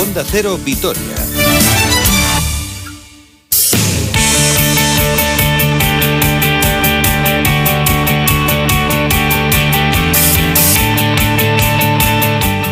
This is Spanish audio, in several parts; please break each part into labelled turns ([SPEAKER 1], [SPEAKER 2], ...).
[SPEAKER 1] Onda Cero Vitoria.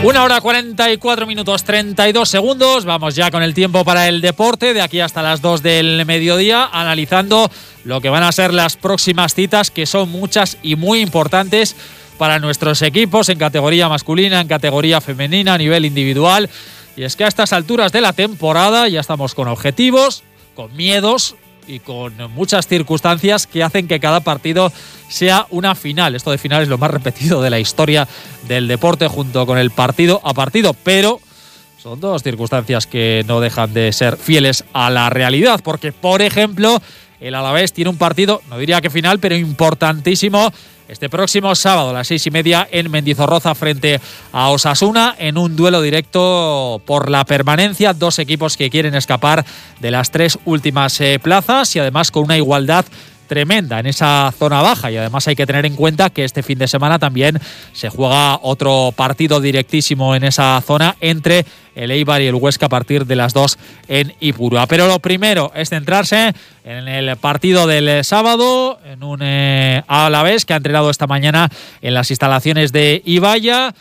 [SPEAKER 2] Una hora 44 minutos 32 segundos. Vamos ya con el tiempo para el deporte de aquí hasta las 2 del mediodía, analizando lo que van a ser las próximas citas, que son muchas y muy importantes para nuestros equipos en categoría masculina, en categoría femenina, a nivel individual. Y es que a estas alturas de la temporada ya estamos con objetivos, con miedos y con muchas circunstancias que hacen que cada partido sea una final. Esto de final es lo más repetido de la historia del deporte junto con el partido a partido, pero son dos circunstancias que no dejan de ser fieles a la realidad, porque por ejemplo, el Alavés tiene un partido, no diría que final, pero importantísimo este próximo sábado a las seis y media en Mendizorroza frente a Osasuna en un duelo directo por la permanencia. Dos equipos que quieren escapar de las tres últimas eh, plazas y además con una igualdad tremenda en esa zona baja y además hay que tener en cuenta que este fin de semana también se juega otro partido directísimo en esa zona entre el Eibar y el Huesca a partir de las dos en Ipurua. Pero lo primero es centrarse en el partido del sábado, en un eh, Alavés que ha entrenado esta mañana en las instalaciones de Ibaya.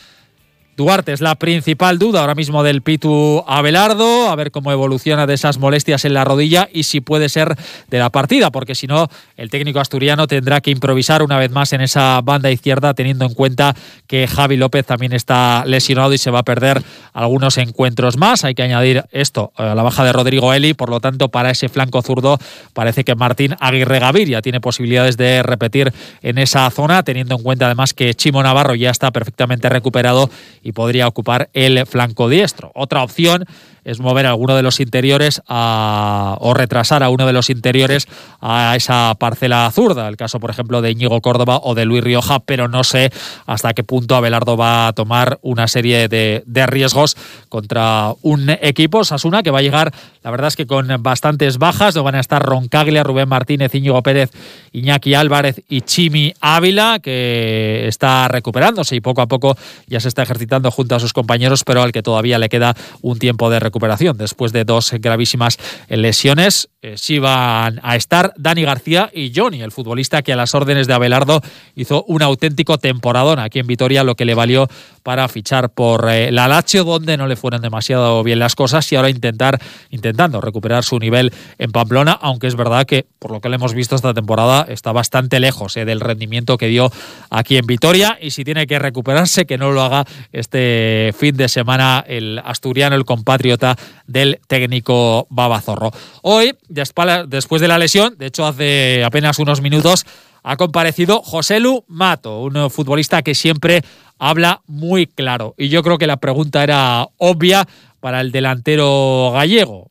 [SPEAKER 2] Duarte es la principal duda ahora mismo del Pitu Abelardo, a ver cómo evoluciona de esas molestias en la rodilla y si puede ser de la partida, porque si no, el técnico asturiano tendrá que improvisar una vez más en esa banda izquierda, teniendo en cuenta que Javi López también está lesionado y se va a perder algunos encuentros más. Hay que añadir esto a la baja de Rodrigo Eli, por lo tanto, para ese flanco zurdo parece que Martín Aguirre Gaviria tiene posibilidades de repetir en esa zona, teniendo en cuenta además que Chimo Navarro ya está perfectamente recuperado y podría ocupar el flanco diestro. Otra opción es mover a alguno de los interiores o retrasar a uno de los interiores a esa parcela zurda. El caso, por ejemplo, de Íñigo Córdoba o de Luis Rioja, pero no sé hasta qué punto Abelardo va a tomar una serie de, de riesgos contra un equipo, Sasuna, que va a llegar, la verdad es que con bastantes bajas. No van a estar Roncaglia, Rubén Martínez, Íñigo Pérez, Iñaki Álvarez y Chimi Ávila, que está recuperándose y poco a poco ya se está ejercitando junto a sus compañeros, pero al que todavía le queda un tiempo de recuperación después de dos gravísimas lesiones. Eh, sí van a estar Dani García y Johnny, el futbolista que a las órdenes de Abelardo hizo un auténtico temporadón aquí en Vitoria, lo que le valió para fichar por eh, la Lazio, donde no le fueron demasiado bien las cosas y ahora intentar intentando recuperar su nivel en Pamplona, aunque es verdad que por lo que le hemos visto esta temporada está bastante lejos eh, del rendimiento que dio aquí en Vitoria y si tiene que recuperarse que no lo haga este fin de semana el asturiano, el compatriota del técnico Babazorro. Hoy, después de la lesión, de hecho hace apenas unos minutos, ha comparecido José Lu Mato, un futbolista que siempre habla muy claro. Y yo creo que la pregunta era obvia para el delantero gallego.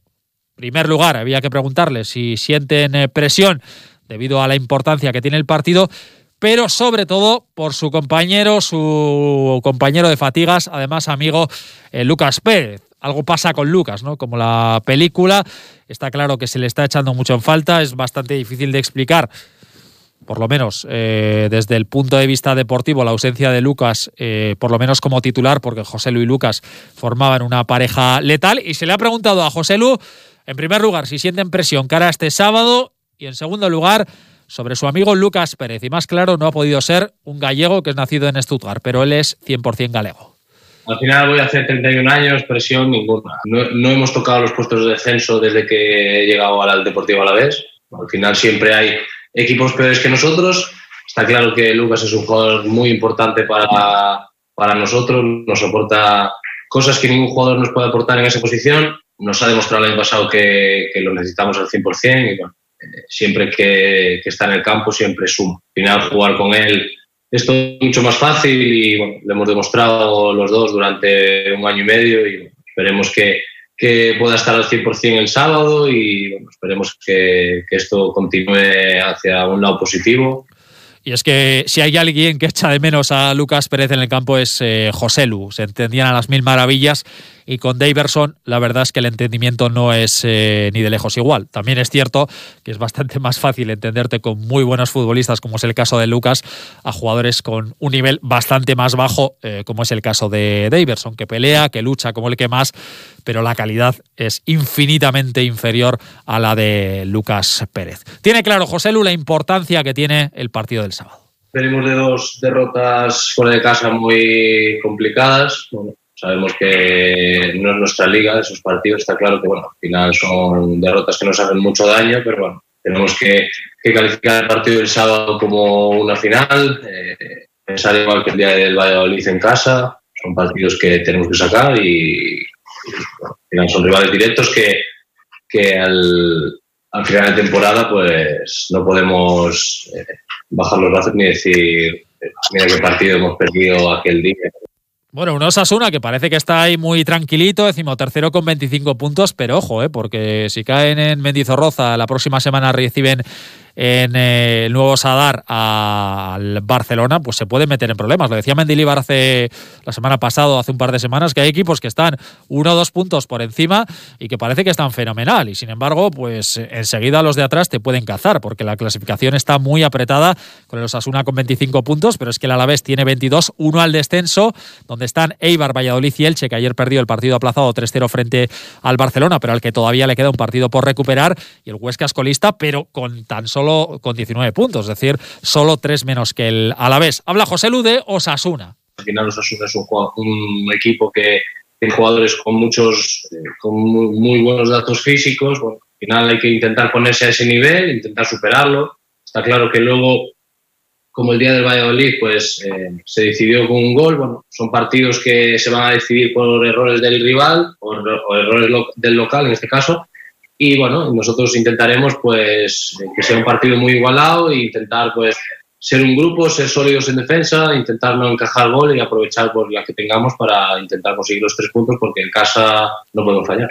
[SPEAKER 2] En primer lugar, había que preguntarle si sienten eh, presión debido a la importancia que tiene el partido, pero sobre todo por su compañero, su compañero de fatigas, además amigo eh, Lucas Pérez algo pasa con Lucas, ¿no? Como la película, está claro que se le está echando mucho en falta, es bastante difícil de explicar, por lo menos eh, desde el punto de vista deportivo, la ausencia de Lucas, eh, por lo menos como titular, porque José Lu y Lucas formaban una pareja letal, y se le ha preguntado a José Lu, en primer lugar, si sienten presión cara a este sábado, y en segundo lugar, sobre su amigo Lucas Pérez. Y más claro, no ha podido ser un gallego que es nacido en Stuttgart, pero él es 100% galego.
[SPEAKER 3] Al final voy a hacer 31 años, presión ninguna. No, hemos tocado los puestos de descenso desde que he llegado al Deportivo Alavés. Al final siempre hay equipos peores que nosotros. Está claro que Lucas es un jugador muy importante para, para nosotros. Nos aporta cosas que ningún jugador nos puede aportar en esa posición. Nos ha demostrado el año pasado que, que lo necesitamos al 100% y eh, siempre que, que, está en el campo siempre suma. Al final jugar con él esto es mucho más fácil y bueno, lo hemos demostrado los dos durante un año y medio y esperemos que, que, pueda estar al 100% el sábado y bueno, esperemos que, que, esto continúe hacia un lado positivo.
[SPEAKER 2] Y es que si hay alguien que echa de menos a Lucas Pérez en el campo es eh, José Lu. Se entendían a las mil maravillas y con Daverson la verdad es que el entendimiento no es eh, ni de lejos igual. También es cierto que es bastante más fácil entenderte con muy buenos futbolistas, como es el caso de Lucas, a jugadores con un nivel bastante más bajo, eh, como es el caso de Daverson, que pelea, que lucha como el que más, pero la calidad es infinitamente inferior a la de Lucas Pérez. Tiene claro José Lu la importancia que tiene el partido del sábado.
[SPEAKER 3] Venimos de dos derrotas fuera de casa muy complicadas. Sabemos que no es nuestra liga, esos partidos está claro que bueno, al final son derrotas que nos hacen mucho daño, pero bueno, tenemos que, calificar el partido del sábado como una final, eh, pensar igual que el día del Valladolid en casa, son partidos que tenemos que sacar y, son rivales directos que, que al, al final de temporada pues no podemos eh, bajar los brazos ni decir mira qué partido hemos perdido aquel día.
[SPEAKER 2] Bueno, un Osasuna que parece que está ahí muy tranquilito, decimos tercero con 25 puntos, pero ojo, eh, porque si caen en Mendizorroza la próxima semana reciben en eh, el nuevo Sadar al Barcelona, pues se puede meter en problemas. Lo decía Mendilibar hace la semana pasada, hace un par de semanas, que hay equipos que están uno o dos puntos por encima y que parece que están fenomenal. Y sin embargo, pues enseguida los de atrás te pueden cazar, porque la clasificación está muy apretada con el Osasuna con 25 puntos, pero es que el Alavés tiene 22, uno al descenso, donde están Eibar, Valladolid y Elche, que ayer perdió el partido aplazado 3-0 frente al Barcelona, pero al que todavía le queda un partido por recuperar, y el Huesca escolista, pero con tan solo con 19 puntos, es decir, solo tres menos que el Alavés. Habla José Lude Osasuna.
[SPEAKER 3] Al final Osasuna es un, equipo que tiene jugadores con muchos, eh, con muy, buenos datos físicos. Bueno, al final hay que intentar ponerse a ese nivel, intentar superarlo. Está claro que luego, como el día del Valladolid, pues eh, se decidió con un gol. Bueno, son partidos que se van a decidir por errores del rival o errores del local en este caso y bueno, nosotros intentaremos pues que sea un partido muy igualado e intentar pues ser un grupo, ser sólidos en defensa, intentar no encajar gol y aprovechar por la que tengamos para intentar conseguir los tres puntos porque en casa no podemos fallar.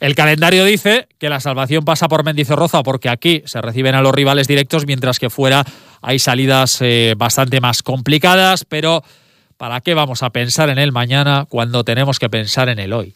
[SPEAKER 2] El calendario dice que la salvación pasa por Mendizorroza porque aquí se reciben a los rivales directos, mientras que fuera hay salidas eh, bastante más complicadas, pero ¿para qué vamos a pensar en el mañana cuando tenemos que pensar en el hoy?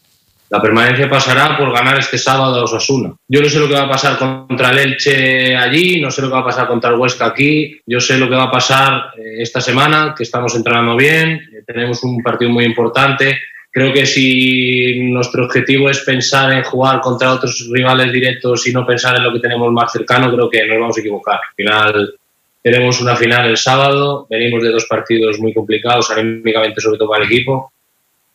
[SPEAKER 3] La permanencia pasará por ganar este sábado a Osasuna. Yo no sé lo que va a pasar contra el Elche allí, no sé lo que va a pasar contra el Huesca aquí. Yo sé lo que va a pasar eh, esta semana, que estamos entrenando bien, eh, tenemos un partido muy importante. Creo que si nuestro objetivo es pensar en jugar contra otros rivales directos y no pensar en lo que tenemos más cercano, creo que nos vamos a equivocar. Al final tenemos una final el sábado, venimos de dos partidos muy complicados, anímicamente sobre todo para el equipo.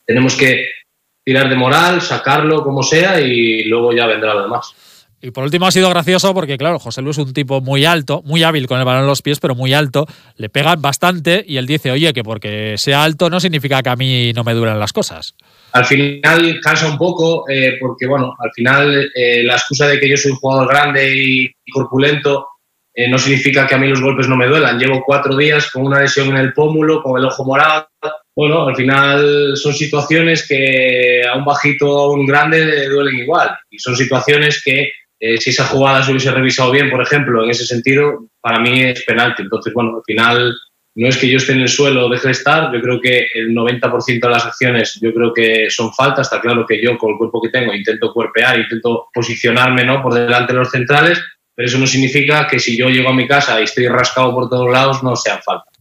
[SPEAKER 3] Tenemos que tirar de moral, sacarlo como sea y luego ya vendrá lo demás.
[SPEAKER 2] Y por último ha sido gracioso porque, claro, José Luis es un tipo muy alto, muy hábil con el balón en los pies, pero muy alto. Le pegan bastante y él dice, oye, que porque sea alto no significa que a mí no me duran las cosas.
[SPEAKER 3] Al final cansa un poco eh, porque, bueno, al final eh, la excusa de que yo soy un jugador grande y, corpulento eh, no significa que a mí los golpes no me duelan. Llevo cuatro días con una lesión en el pómulo, con el ojo morado, bueno, al final son situaciones que a un bajito o a un grande le duelen igual. Y son situaciones que eh, si esa jugada se hubiese revisado bien, por ejemplo, en ese sentido, para mí es penalti. Entonces, bueno, al final no es que yo esté en el suelo o deje de estar, yo creo que el 90% de las acciones yo creo que son faltas. Está claro que yo con el cuerpo que tengo intento cuerpear, intento posicionarme ¿no? por delante de los centrales, pero eso no significa que si yo llego a mi casa y estoy rascado por todos lados no sean faltas.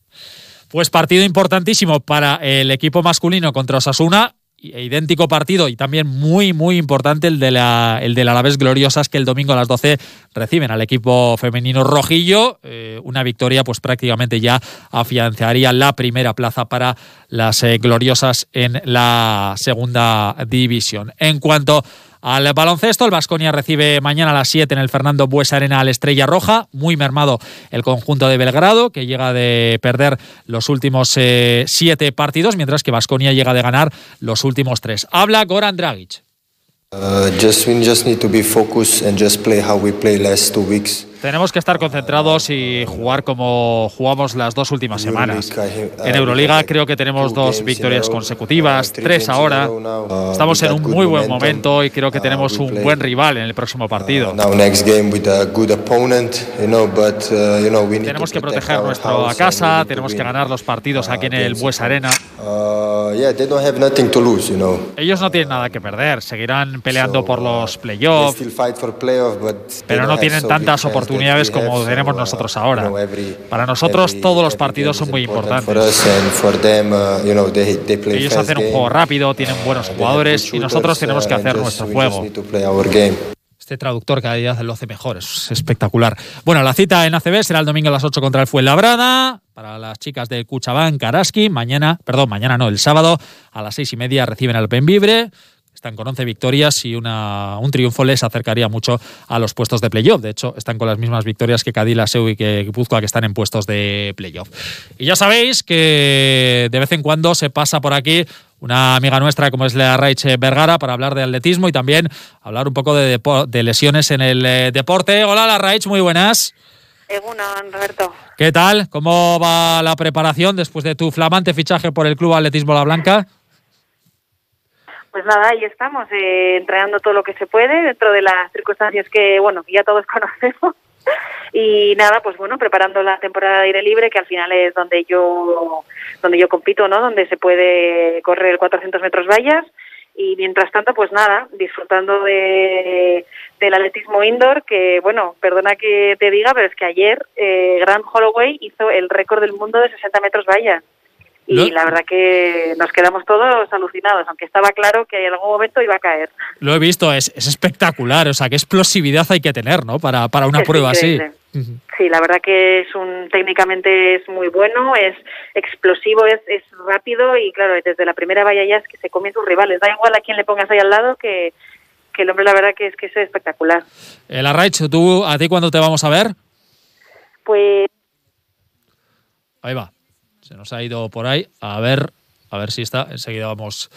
[SPEAKER 2] Pues partido importantísimo para el equipo masculino contra Osasuna. E idéntico partido y también muy, muy importante el de la, el de la Alavés Gloriosas que el domingo a las 12 reciben al equipo femenino rojillo. Eh, una victoria, pues prácticamente ya afianzaría la primera plaza para las eh, Gloriosas en la segunda división. En cuanto al baloncesto, el Vasconia recibe mañana a las 7 en el Fernando Bues Arena al Estrella Roja. Muy mermado el conjunto de Belgrado, que llega de perder los últimos 7 eh, partidos, mientras que Vasconia llega de ganar los últimos 3. Habla Goran Dragic.
[SPEAKER 1] Uh, just we just need to be focused and just play how we play last two weeks.
[SPEAKER 2] Tenemos que estar concentrados y jugar como jugamos las dos últimas semanas. En Euroliga creo que tenemos dos victorias consecutivas, tres ahora. Estamos en un muy buen momento y creo que tenemos un buen rival en el próximo partido. Tenemos que proteger nuestra casa, tenemos que ganar los partidos aquí en el Bues Arena. Ellos no tienen nada que perder, seguirán peleando por los playoffs, pero no tienen tantas oportunidades como tenemos nosotros ahora. Para nosotros todos los partidos son muy importantes. Ellos hacen un juego rápido, tienen buenos jugadores y nosotros tenemos que hacer nuestro juego. Este traductor cada día lo hace mejor, es espectacular. Bueno, la cita en ACB será el domingo a las 8 contra el Fuenlabrada. Para las chicas de Cuchabán, Karaski, mañana, perdón, mañana no, el sábado a las seis y media reciben al Penvibre. Están con 11 victorias y una, un triunfo les acercaría mucho a los puestos de playoff. De hecho, están con las mismas victorias que Cadila, Seu y que Guipúzcoa, que están en puestos de playoff. Y ya sabéis que de vez en cuando se pasa por aquí una amiga nuestra como es Lea Raiche Vergara para hablar de atletismo y también hablar un poco de, de lesiones en el eh, deporte. Hola, La Raich, muy buenas.
[SPEAKER 1] Roberto.
[SPEAKER 2] ¿Qué tal? ¿Cómo va la preparación después de tu flamante fichaje por el Club Atletismo La Blanca?
[SPEAKER 1] Pues nada, ahí estamos, eh, entrenando todo lo que se puede dentro de las circunstancias que, bueno, ya todos conocemos. y nada, pues bueno, preparando la temporada de aire libre, que al final es donde yo, donde yo compito, ¿no? Donde se puede correr 400 metros vallas. Y mientras tanto, pues nada, disfrutando de, del atletismo indoor, que bueno, perdona que te diga, pero es que ayer eh, Holloway hizo el récord del mundo de 60 metros vallas y la verdad que nos quedamos todos alucinados, aunque estaba claro que en algún momento iba a caer.
[SPEAKER 2] Lo he visto, es, es espectacular, o sea, qué explosividad hay que tener, ¿no? Para, para una prueba así.
[SPEAKER 1] Sí, la verdad que es un técnicamente es muy bueno, es explosivo, es, es rápido y claro, desde la primera valla ya es que se comen sus rivales. Da igual a quién le pongas ahí al lado que, que el hombre la verdad que es que es espectacular.
[SPEAKER 2] El Arraich, ¿tú a ti cuándo te vamos a ver?
[SPEAKER 1] Pues...
[SPEAKER 2] Ahí va. Se nos ha ido por ahí. A ver, a ver si está. Enseguida vamos.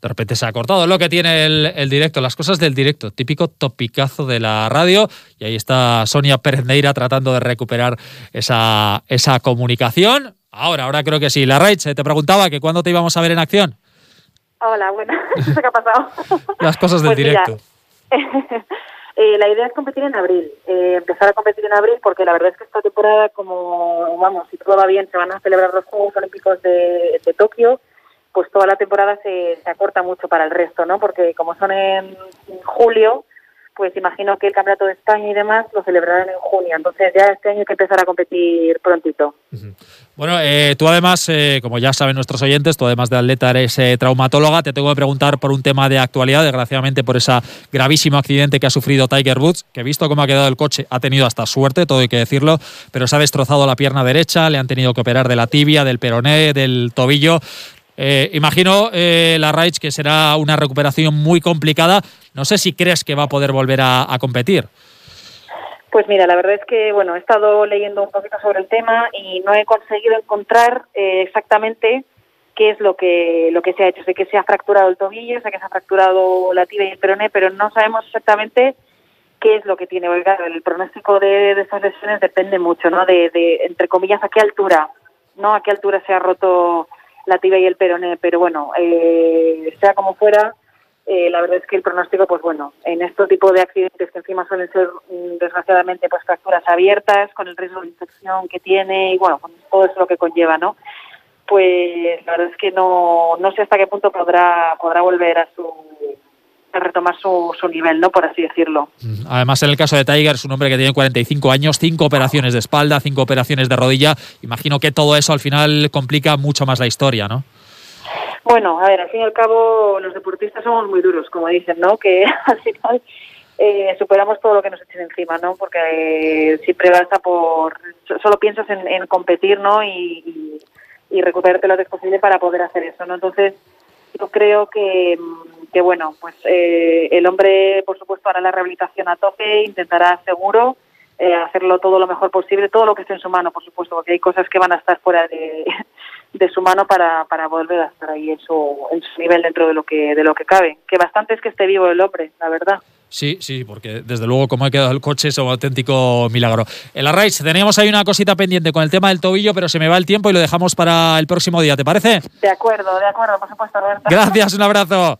[SPEAKER 2] De repente se ha cortado lo que tiene el, directo, las cosas del directo, típico topicazo de la radio. Y ahí está Sonia Perendeira tratando de recuperar esa, esa comunicación. Ahora, ahora creo que sí. La Rach, te preguntaba que cuándo te íbamos a ver en acción.
[SPEAKER 1] Hola, bueno, qué ha pasado.
[SPEAKER 2] Las cosas del pues directo.
[SPEAKER 1] Eh, la idea es competir en abril, eh, empezar a competir en abril porque la verdad es que esta temporada, como vamos, si todo va bien, se van a celebrar los Juegos Olímpicos de, de Tokio, pues toda la temporada se, se, acorta mucho para el resto, ¿no? Porque como son en julio, pues imagino que el Campeonato de España y demás lo celebrarán en junio. Entonces ya este año hay que empezar a competir prontito.
[SPEAKER 2] Bueno, eh, tú además, eh, como ya saben nuestros oyentes, tú además de atleta eres eh, traumatóloga. Te tengo que preguntar por un tema de actualidad, desgraciadamente por ese gravísimo accidente que ha sufrido Tiger Woods, que visto cómo ha quedado el coche, ha tenido hasta suerte, todo hay que decirlo, pero se ha destrozado la pierna derecha, le han tenido que operar de la tibia, del peroné, del tobillo. Eh, imagino, eh, la Raich, que será una recuperación muy complicada. No sé si crees que va a poder volver a, competir.
[SPEAKER 1] Pues mira, la verdad es que bueno, he estado leyendo un poquito sobre el tema y no he conseguido encontrar eh, exactamente qué es lo que lo que se ha hecho. Sé que se ha fracturado el tobillo, sé que se ha fracturado la tibia y el peroné, pero no sabemos exactamente qué es lo que tiene. el pronóstico de, de estas lesiones depende mucho, ¿no? De, de, entre comillas, a qué altura, ¿no? A qué altura se ha roto la tibia y el peroné, pero bueno, eh, sea como fuera, eh, la verdad es que el pronóstico, pues bueno, en este tipo de accidentes que encima suelen ser mm, desgraciadamente pues fracturas abiertas, con el riesgo de infección que tiene y bueno, con todo eso lo que conlleva, ¿no? Pues la verdad es que no, no sé hasta qué punto podrá, podrá volver a su retomar su, su, nivel, ¿no? Por así decirlo.
[SPEAKER 2] Mm, además, en el caso de Tiger, es un hombre que tiene 45 años, cinco operaciones de espalda, cinco operaciones de rodilla. Imagino que todo eso al final complica mucho más la historia, ¿no?
[SPEAKER 1] Bueno, a ver, al fin y al cabo, los deportistas somos muy duros, como dicen, ¿no? Que al final eh, superamos todo lo que nos echen encima, ¿no? Porque eh, siempre vas a por... Solo piensas en, competir, ¿no? Y, y, y recuperarte lo que es posible para poder hacer eso, ¿no? Entonces, yo creo que que bueno, pues eh, el hombre, por supuesto, hará la rehabilitación a tope, intentará seguro eh, hacerlo todo lo mejor posible, todo lo que esté en su mano, por supuesto, porque hay cosas que van a estar fuera de, de su mano para, para volver a estar ahí en su, en su nivel dentro de lo que de lo que cabe. Que bastante es que esté vivo el hombre, la verdad.
[SPEAKER 2] Sí, sí, porque desde luego como ha quedado el coche es un auténtico milagro. En la race teníamos ahí una cosita pendiente con el tema del tobillo, pero se me va el tiempo y lo dejamos para el próximo día, ¿te parece?
[SPEAKER 1] De acuerdo, de acuerdo, por supuesto, Roberto.
[SPEAKER 2] Gracias, un abrazo.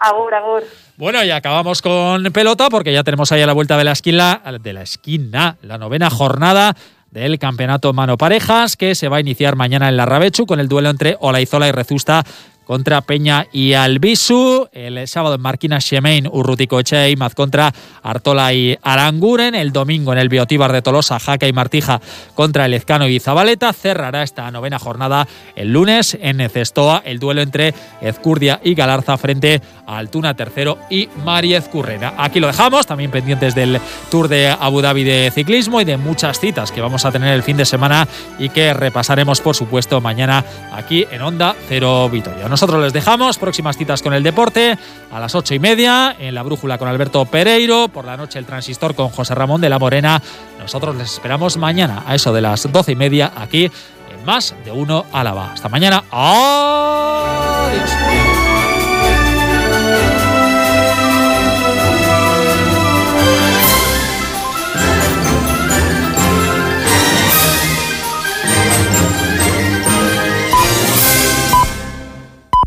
[SPEAKER 1] Agur, agur.
[SPEAKER 2] Bueno, y acabamos con pelota porque ya tenemos ahí a la vuelta de la esquina, de la esquina, la novena jornada del campeonato mano parejas que se va a iniciar mañana en la Rabechu con el duelo entre Olaizola y Rezusta contra Peña y Albisu. El sábado en Marquina Xemain, Urrutico Echeimaz contra Artola y Aranguren. El domingo en el Biotíbar de Tolosa, Jaca y Martija contra el Ezcano y Zabaleta. Cerrará esta novena jornada el lunes en Cestoa el duelo entre Ezcurdia y Galarza frente a Altuna tercero y Mariez Currena. Aquí lo dejamos, también pendientes del Tour de Abu Dhabi de ciclismo y de muchas citas que vamos a tener el fin de semana y que repasaremos, por supuesto, mañana aquí en Onda Cero Vitoria. Nosotros les dejamos. Próximas citas con el deporte a las ocho y media en la brújula con Alberto Pereiro. Por la noche el transistor con José Ramón de la Morena. Nosotros les esperamos mañana a eso de las doce y media aquí en Más de Uno Álava. Hasta mañana.